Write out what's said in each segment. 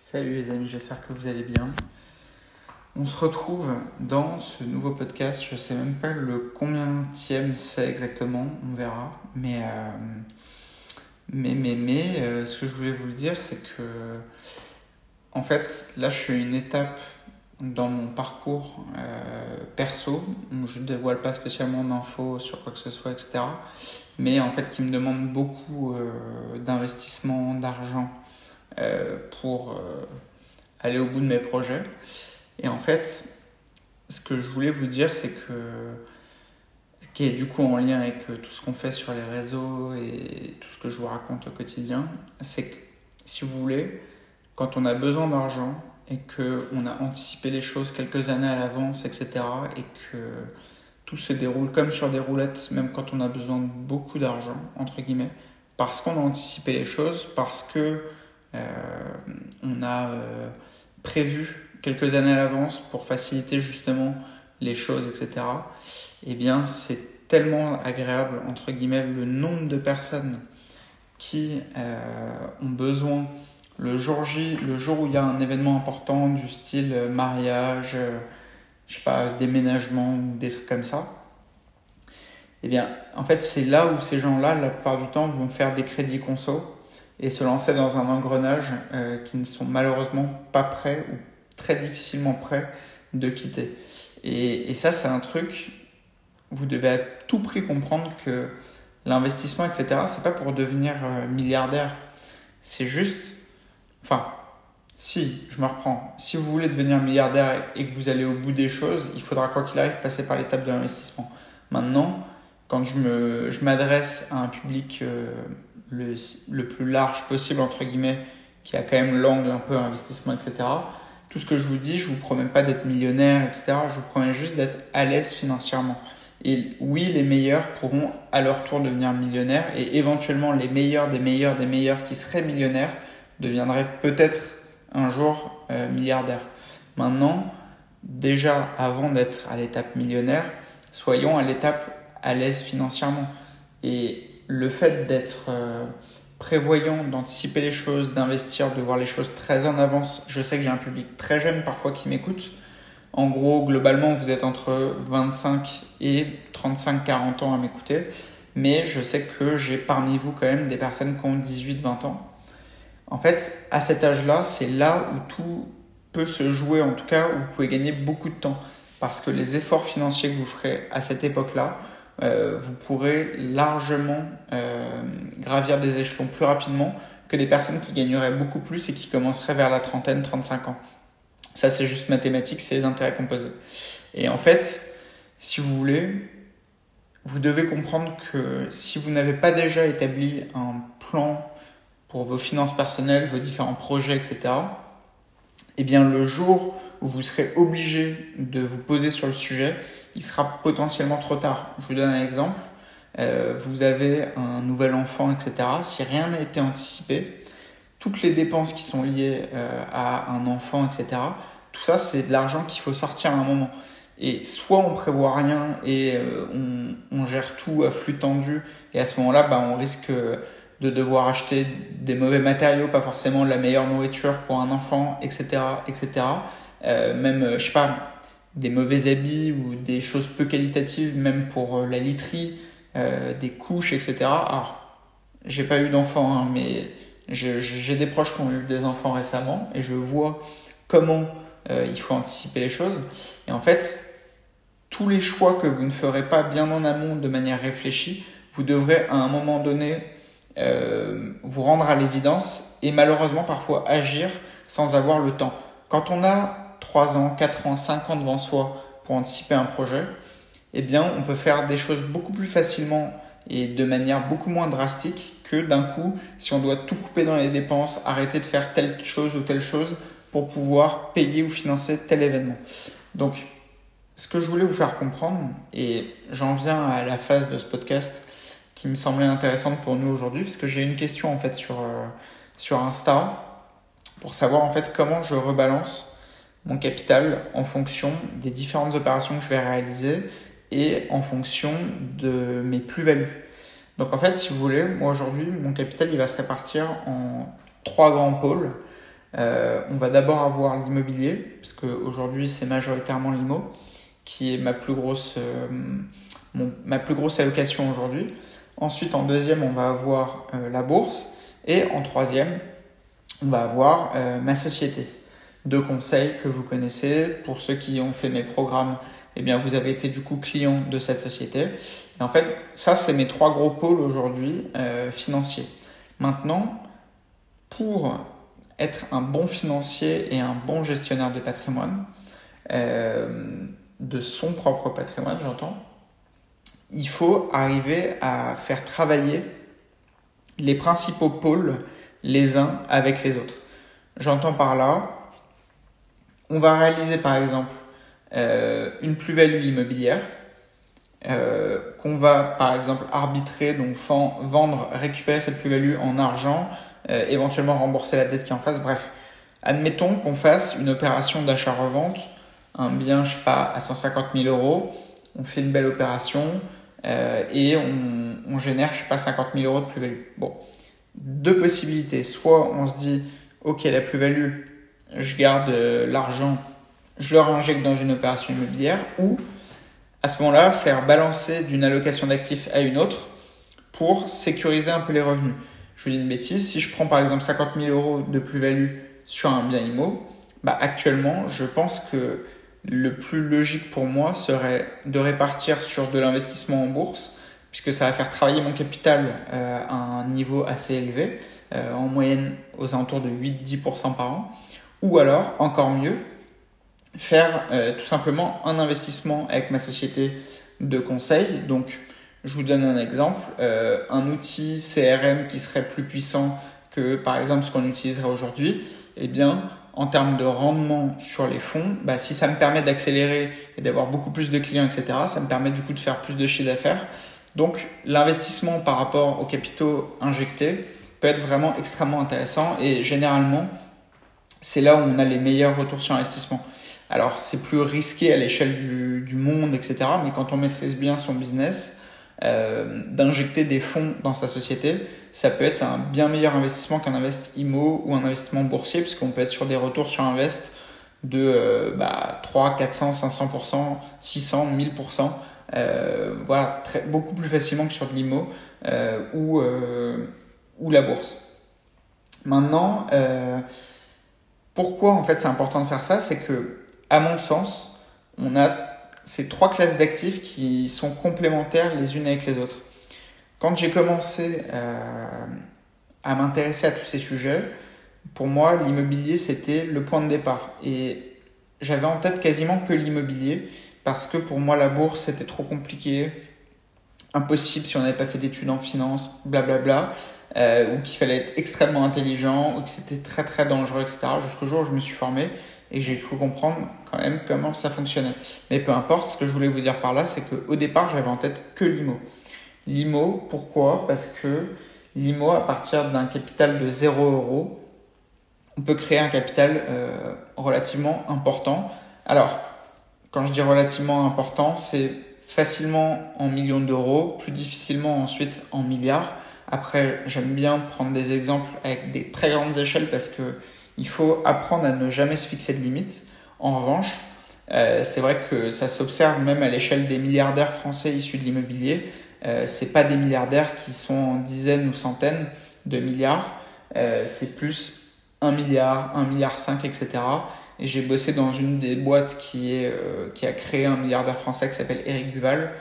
Salut les amis, j'espère que vous allez bien. On se retrouve dans ce nouveau podcast. Je sais même pas le combien c'est exactement, on verra. Mais, euh, mais, mais, euh, ce que je voulais vous le dire, c'est que en fait, là, je suis à une étape dans mon parcours euh, perso. Je ne dévoile pas spécialement d'infos sur quoi que ce soit, etc. Mais en fait, qui me demande beaucoup d'investissement, d'argent pour euh, aller au bout de mes projets. Et en fait, ce que je voulais vous dire, c'est que, ce qui est du coup en lien avec euh, tout ce qu'on fait sur les réseaux et tout ce que je vous raconte au quotidien, c'est que si vous voulez, quand on a besoin d'argent et qu'on a anticipé les choses quelques années à l'avance, etc., et que tout se déroule comme sur des roulettes, même quand on a besoin de beaucoup d'argent, entre guillemets, parce qu'on a anticipé les choses, parce que euh, on a euh, prévu quelques années à l'avance pour faciliter justement les choses, etc. Eh bien, c'est tellement agréable, entre guillemets, le nombre de personnes qui euh, ont besoin le jour J, le jour où il y a un événement important du style mariage, je sais pas, déménagement des trucs comme ça. Eh bien, en fait, c'est là où ces gens-là, la plupart du temps, vont faire des crédits conso et se lancer dans un engrenage euh, qui ne sont malheureusement pas prêts ou très difficilement prêts de quitter. Et, et ça, c'est un truc, vous devez à tout prix comprendre que l'investissement, etc., c'est pas pour devenir euh, milliardaire. C'est juste, enfin, si, je me reprends, si vous voulez devenir milliardaire et que vous allez au bout des choses, il faudra quoi qu'il arrive passer par l'étape de l'investissement. Maintenant, quand je m'adresse je à un public euh, le, le, plus large possible, entre guillemets, qui a quand même l'angle un peu investissement, etc. Tout ce que je vous dis, je vous promets pas d'être millionnaire, etc. Je vous promets juste d'être à l'aise financièrement. Et oui, les meilleurs pourront à leur tour devenir millionnaires et éventuellement les meilleurs des meilleurs des meilleurs qui seraient millionnaires deviendraient peut-être un jour euh, milliardaires. Maintenant, déjà avant d'être à l'étape millionnaire, soyons à l'étape à l'aise financièrement. Et le fait d'être euh, prévoyant, d'anticiper les choses, d'investir, de voir les choses très en avance, je sais que j'ai un public très jeune parfois qui m'écoute. En gros, globalement, vous êtes entre 25 et 35-40 ans à m'écouter. Mais je sais que j'ai parmi vous quand même des personnes qui ont 18-20 ans. En fait, à cet âge-là, c'est là où tout peut se jouer, en tout cas, où vous pouvez gagner beaucoup de temps. Parce que les efforts financiers que vous ferez à cette époque-là, euh, vous pourrez largement euh, gravir des échelons plus rapidement que des personnes qui gagneraient beaucoup plus et qui commenceraient vers la trentaine, 35 ans. Ça, c'est juste mathématique, c'est les intérêts composés. Et en fait, si vous voulez, vous devez comprendre que si vous n'avez pas déjà établi un plan pour vos finances personnelles, vos différents projets, etc., eh bien, le jour où vous serez obligé de vous poser sur le sujet, il sera potentiellement trop tard. Je vous donne un exemple. Euh, vous avez un nouvel enfant, etc. Si rien n'a été anticipé, toutes les dépenses qui sont liées euh, à un enfant, etc., tout ça, c'est de l'argent qu'il faut sortir à un moment. Et soit on prévoit rien et euh, on, gère tout à flux tendu, et à ce moment-là, bah, on risque de devoir acheter des mauvais matériaux, pas forcément la meilleure nourriture pour un enfant, etc., etc. même, je sais pas, des mauvais habits ou des choses peu qualitatives, même pour euh, la literie, euh, des couches, etc. Alors, j'ai pas eu d'enfants, hein, mais j'ai des proches qui ont eu des enfants récemment et je vois comment euh, il faut anticiper les choses. Et en fait, tous les choix que vous ne ferez pas bien en amont de manière réfléchie, vous devrez à un moment donné euh, vous rendre à l'évidence et malheureusement parfois agir sans avoir le temps. Quand on a 3 ans, 4 ans, 5 ans devant soi pour anticiper un projet, eh bien, on peut faire des choses beaucoup plus facilement et de manière beaucoup moins drastique que d'un coup, si on doit tout couper dans les dépenses, arrêter de faire telle chose ou telle chose pour pouvoir payer ou financer tel événement. Donc, ce que je voulais vous faire comprendre, et j'en viens à la phase de ce podcast qui me semblait intéressante pour nous aujourd'hui, parce que j'ai une question en fait sur, euh, sur Insta pour savoir en fait comment je rebalance mon capital en fonction des différentes opérations que je vais réaliser et en fonction de mes plus-values. Donc en fait, si vous voulez, moi aujourd'hui, mon capital, il va se répartir en trois grands pôles. on va d'abord avoir l'immobilier, parce qu'aujourd'hui c'est majoritairement l'IMO, qui est ma plus grosse, ma plus grosse allocation aujourd'hui. Ensuite, en deuxième, on va avoir la bourse. Et en troisième, on va avoir ma société de conseils que vous connaissez. Pour ceux qui ont fait mes programmes, eh bien, vous avez été du coup client de cette société. Et en fait, ça, c'est mes trois gros pôles aujourd'hui euh, financiers. Maintenant, pour être un bon financier et un bon gestionnaire de patrimoine, euh, de son propre patrimoine, j'entends, il faut arriver à faire travailler les principaux pôles les uns avec les autres. J'entends par là on va réaliser par exemple euh, une plus-value immobilière euh, qu'on va par exemple arbitrer, donc vendre, récupérer cette plus-value en argent, euh, éventuellement rembourser la dette qui en face. Bref, admettons qu'on fasse une opération d'achat-revente, un bien, je sais pas, à 150 000 euros, on fait une belle opération et on, on, génère, je sais pas, 50 000 euros de plus-value. Bon, deux possibilités. Soit on se dit, ok, la plus-value, je garde euh, l'argent, je le réinjecte dans une opération immobilière ou à ce moment-là faire balancer d'une allocation d'actifs à une autre pour sécuriser un peu les revenus. Je vous dis une bêtise, si je prends par exemple 50 000 euros de plus-value sur un bien IMO, bah actuellement je pense que le plus logique pour moi serait de répartir sur de l'investissement en bourse puisque ça va faire travailler mon capital euh, à un niveau assez élevé, euh, en moyenne aux alentours de 8-10% par an ou alors, encore mieux, faire euh, tout simplement un investissement avec ma société de conseil. Donc, je vous donne un exemple, euh, un outil CRM qui serait plus puissant que par exemple ce qu'on utiliserait aujourd'hui, eh bien, en termes de rendement sur les fonds, bah, si ça me permet d'accélérer et d'avoir beaucoup plus de clients, etc., ça me permet du coup de faire plus de chiffre d'affaires. Donc, l'investissement par rapport aux capitaux injectés peut être vraiment extrêmement intéressant et généralement, c'est là où on a les meilleurs retours sur investissement. Alors, c'est plus risqué à l'échelle du, du, monde, etc. Mais quand on maîtrise bien son business, euh, d'injecter des fonds dans sa société, ça peut être un bien meilleur investissement qu'un invest IMO ou un investissement boursier, puisqu'on peut être sur des retours sur invest de euh, bah, 3, 400, 500%, 600, 1000%. Euh, voilà, très, beaucoup plus facilement que sur de l'IMO euh, ou, euh, ou la bourse. Maintenant, pourquoi en fait c'est important de faire ça C'est que, à mon sens, on a ces trois classes d'actifs qui sont complémentaires les unes avec les autres. Quand j'ai commencé euh, à m'intéresser à tous ces sujets, pour moi, l'immobilier, c'était le point de départ. Et j'avais en tête quasiment que l'immobilier, parce que pour moi, la bourse, c'était trop compliqué, impossible si on n'avait pas fait d'études en finance, blablabla. Bla bla euh, ou qu'il fallait être extrêmement intelligent, ou que c'était très très dangereux, etc. Jusqu'au jour où je me suis formé et j'ai cru comprendre quand même comment ça fonctionnait. Mais peu importe, ce que je voulais vous dire par là, c'est qu'au départ, j'avais en tête que l'IMO. L'IMO, pourquoi? Parce que l'IMO, à partir d'un capital de 0 euros, on peut créer un capital euh, relativement important. Alors, quand je dis relativement important, c'est facilement en millions d'euros, plus difficilement ensuite en milliards. Après, j'aime bien prendre des exemples avec des très grandes échelles parce que il faut apprendre à ne jamais se fixer de limites. En revanche, euh, c'est vrai que ça s'observe même à l'échelle des milliardaires français issus de l'immobilier. Euh, c'est pas des milliardaires qui sont en dizaines ou centaines de milliards. Euh, c'est plus 1 milliard, 1 milliard 5, etc. Et j'ai bossé dans une des boîtes qui, est, euh, qui a créé un milliardaire français qui s'appelle Eric Duval.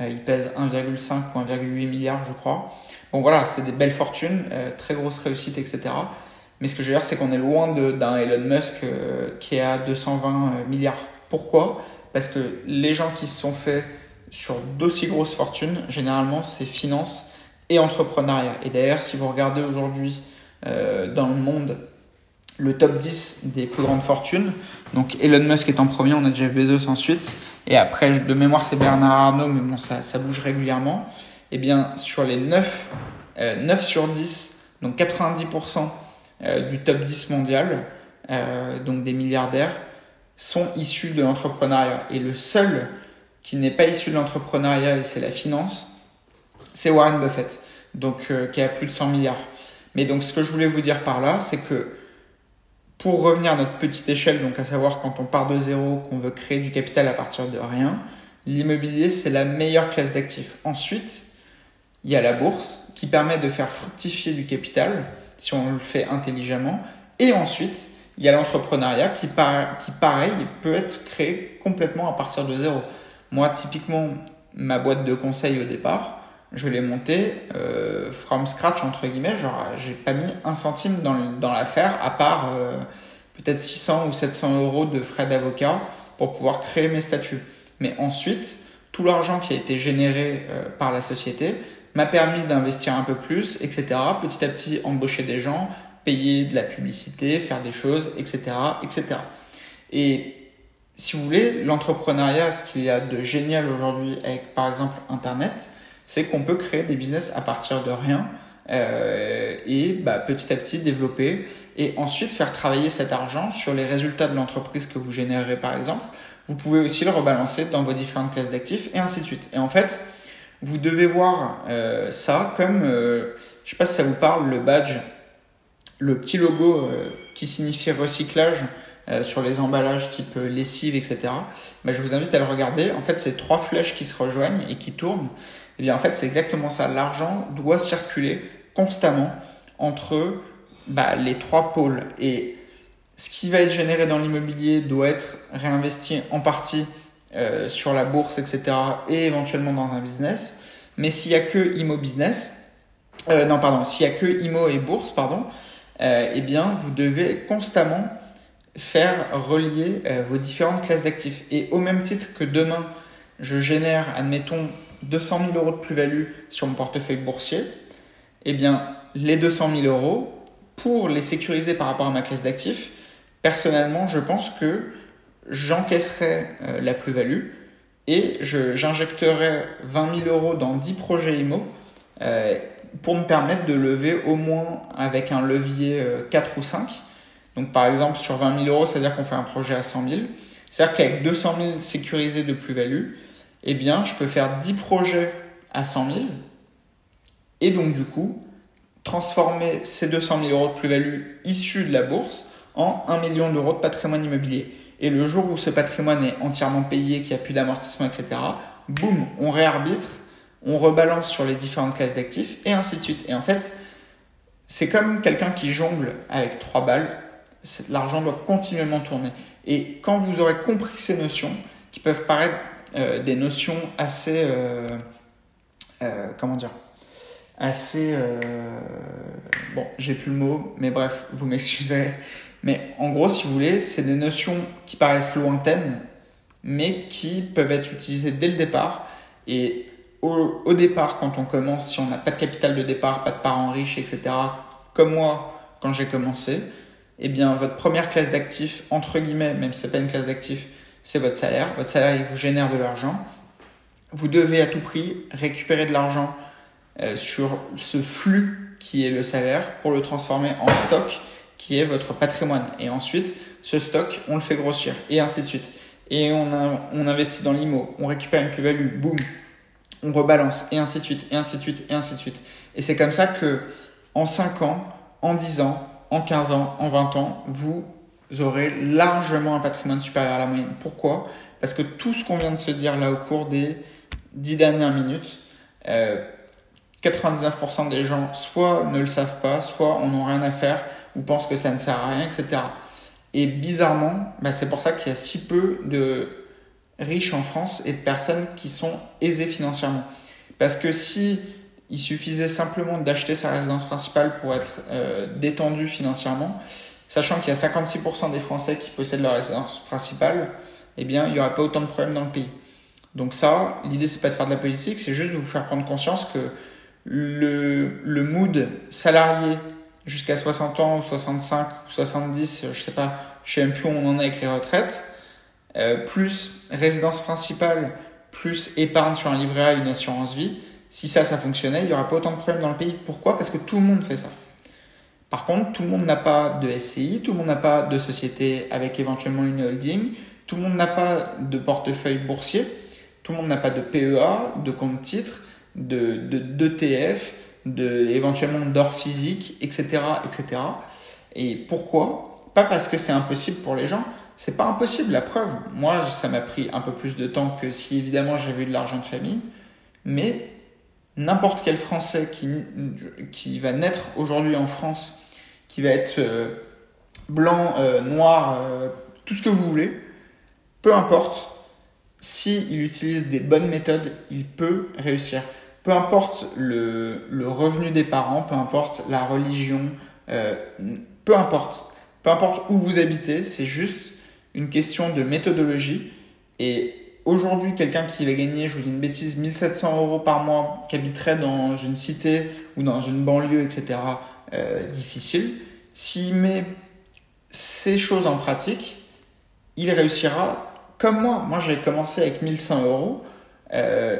Euh, il pèse 1,5 ou 1,8 milliard, je crois. Bon voilà, c'est des belles fortunes, euh, très grosses réussites, etc. Mais ce que je veux dire, c'est qu'on est loin d'un Elon Musk euh, qui est à 220 euh, milliards. Pourquoi? Parce que les gens qui se sont faits sur d'aussi grosses fortunes, généralement, c'est finance et entrepreneuriat. Et d'ailleurs, si vous regardez aujourd'hui dans le monde le top 10 des plus grandes fortunes, donc Elon Musk est en premier, on a Jeff Bezos ensuite, et après, de mémoire, c'est Bernard Arnault, mais bon, ça, ça bouge régulièrement eh bien, sur les 9, 9 euh, sur 10, donc 90% euh, du top 10 mondial, euh, donc des milliardaires, sont issus de l'entrepreneuriat. Et le seul qui n'est pas issu de l'entrepreneuriat, et c'est la finance, c'est Warren Buffett, donc qui a plus de 100 milliards. Mais donc ce que je voulais vous dire par là, c'est que pour revenir à notre petite échelle, donc à savoir quand on part de zéro, qu'on veut créer du capital à partir de rien, l'immobilier, c'est la meilleure classe d'actifs. Ensuite, il y a la bourse qui permet de faire fructifier du capital si on le fait intelligemment. Et ensuite, il y a l'entrepreneuriat qui, qui, pareil, peut être créé complètement à partir de zéro. Moi, typiquement, ma boîte de conseil au départ, je l'ai montée euh, from scratch, entre guillemets. Genre, j'ai pas mis un centime dans, dans l'affaire, à part euh, peut-être 600 ou 700 euros de frais d'avocat pour pouvoir créer mes statuts. Mais ensuite, tout l'argent qui a été généré euh, par la société m'a permis d'investir un peu plus, etc. Petit à petit, embaucher des gens, payer de la publicité, faire des choses, etc., etc. Et si vous voulez, l'entrepreneuriat, ce qu'il y a de génial aujourd'hui avec, par exemple, Internet, c'est qu'on peut créer des business à partir de rien euh, et bah, petit à petit développer et ensuite faire travailler cet argent sur les résultats de l'entreprise que vous générerez, par exemple. Vous pouvez aussi le rebalancer dans vos différentes classes d'actifs et ainsi de suite. Et en fait, vous devez voir euh, ça comme, euh, je sais pas si ça vous parle, le badge, le petit logo euh, qui signifie recyclage sur les emballages type lessive, etc. Bah, je vous invite à le regarder. En fait, c'est trois flèches qui se rejoignent et qui tournent. Et eh bien, en fait, c'est exactement ça. L'argent doit circuler constamment entre bah, les trois pôles. Et ce qui va être généré dans l'immobilier doit être réinvesti en partie euh, sur la bourse, etc. et éventuellement dans un business. Mais s'il n'y a que IMO business, euh, non pardon, s'il a que IMO et bourse, pardon, euh, eh bien vous devez constamment faire relier vos différentes classes d'actifs. Et au même titre que demain, je génère, admettons, 200 000 euros de plus-value sur mon portefeuille boursier, eh bien les 200 000 euros, pour les sécuriser par rapport à ma classe d'actifs, personnellement, je pense que j'encaisserai euh, la plus-value et j'injecterai 20 000 euros dans 10 projets IMO euh, pour me permettre de lever au moins avec un levier 4 euh, ou 5. Donc par exemple sur 20 000 euros, c'est-à-dire qu'on fait un projet à 100 000. C'est-à-dire qu'avec 200 000 sécurisés de plus-value, eh je peux faire 10 projets à 100 000 et donc du coup transformer ces 200 000 euros de plus-value issus de la bourse en 1 million d'euros de patrimoine immobilier. Et le jour où ce patrimoine est entièrement payé, qu'il n'y a plus d'amortissement, etc., boum, on réarbitre, on rebalance sur les différentes classes d'actifs, et ainsi de suite. Et en fait, c'est comme quelqu'un qui jongle avec trois balles, l'argent doit continuellement tourner. Et quand vous aurez compris ces notions, qui peuvent paraître euh, des notions assez... Euh, euh, comment dire assez... bon, j'ai plus le mot, mais bref, vous m'excuserez. Mais en gros, si vous voulez, c'est des notions qui paraissent lointaines, mais qui peuvent être utilisées dès le départ. Et au, départ, quand on commence, si on n'a pas de capital de départ, pas de parents riches, etc., comme moi, quand j'ai commencé, eh bien, votre première classe d'actifs, entre guillemets, même si ce n'est pas une classe d'actifs, c'est votre salaire. Votre salaire, il vous génère de l'argent. Vous devez à tout prix récupérer de l'argent euh, sur ce flux qui est le salaire pour le transformer en stock qui est votre patrimoine. Et ensuite, ce stock, on le fait grossir, et ainsi de suite. Et on, on investit dans l'IMO, on récupère une plus-value, boum, on rebalance, et ainsi de suite, et ainsi de suite, et ainsi de suite. Et c'est comme ça que, en 5 ans, en 10 ans, en 15 ans, en 20 ans, vous aurez largement un patrimoine supérieur à la moyenne. Pourquoi? Parce que tout ce qu'on vient de se dire là au cours des 10 dernières minutes, euh, 99% des gens soit ne le savent pas, soit on n'ont rien à faire, ou pensent que ça ne sert à rien, etc. Et bizarrement, bah c'est pour ça qu'il y a si peu de riches en France et de personnes qui sont aisées financièrement. Parce que si il suffisait simplement d'acheter sa résidence principale pour être euh, détendu financièrement, sachant qu'il y a 56% des Français qui possèdent leur résidence principale, eh bien, il n'y aurait pas autant de problèmes dans le pays. Donc ça, l'idée, c'est pas de faire de la politique, c'est juste de vous faire prendre conscience que le, le mood salarié jusqu'à 60 ans ou 65 ou 70, je sais pas, je sais même plus où on en est avec les retraites, euh, plus résidence principale, plus épargne sur un livret A, une assurance vie, si ça, ça fonctionnait, il n'y aurait pas autant de problèmes dans le pays. Pourquoi? Parce que tout le monde fait ça. Par contre, tout le monde n'a pas de SCI, tout le monde n'a pas de société avec éventuellement une holding, tout le monde n'a pas de portefeuille boursier, tout le monde n'a pas de PEA, de compte titre, de d'ETF, de, éventuellement d'or physique, etc., etc. Et pourquoi? Pas parce que c'est impossible pour les gens, c'est pas impossible, la preuve. Moi, ça m'a pris un peu plus de temps que si évidemment j'avais eu de l'argent de famille, mais n'importe quel Français qui, qui va naître aujourd'hui en France, qui va être euh, blanc, euh, noir, euh, tout ce que vous voulez, peu importe, s'il utilise des bonnes méthodes, il peut réussir. Peu importe le, le revenu des parents, peu importe la religion, peu importe. Peu importe où vous habitez, c'est juste une question de méthodologie. Et aujourd'hui, quelqu'un qui va gagner, je vous dis une bêtise, 1700 euros par mois, qui habiterait dans une cité ou dans une banlieue, etc., euh, difficile, s'il met ces choses en pratique, il réussira comme moi. Moi, j'ai commencé avec 1100 euros. Euh,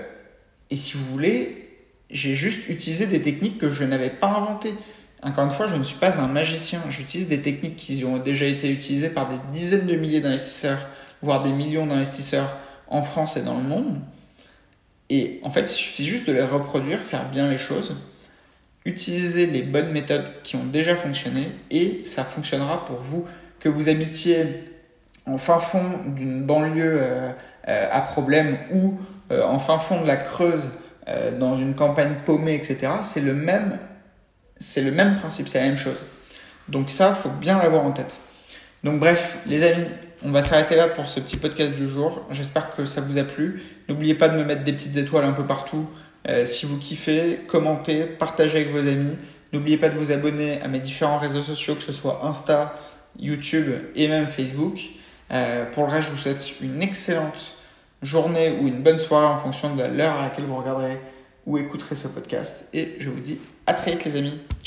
et si vous voulez, j'ai juste utilisé des techniques que je n'avais pas inventées. Encore une fois, je ne suis pas un magicien. J'utilise des techniques qui ont déjà été utilisées par des dizaines de milliers d'investisseurs, voire des millions d'investisseurs en France et dans le monde. Et en fait, il suffit juste de les reproduire, faire bien les choses, utiliser les bonnes méthodes qui ont déjà fonctionné et ça fonctionnera pour vous. Que vous habitiez en fin fond d'une banlieue euh, euh, à problème ou euh, en fin fond de la Creuse dans une campagne paumée, etc., c'est le même c'est principe, c'est la même chose. Donc ça, faut bien l'avoir en tête. Donc bref, les amis, on va s'arrêter là pour ce petit podcast du jour. J'espère que ça vous a plu. N'oubliez pas de me mettre des petites étoiles un peu partout. Euh, si vous kiffez, commentez, partagez avec vos amis. N'oubliez pas de vous abonner à mes différents réseaux sociaux, que ce soit Insta, YouTube et même Facebook. Euh, pour le reste, je vous souhaite une excellente journée ou une bonne soirée en fonction de l'heure à laquelle vous regarderez ou écouterez ce podcast. Et je vous dis à très vite les amis.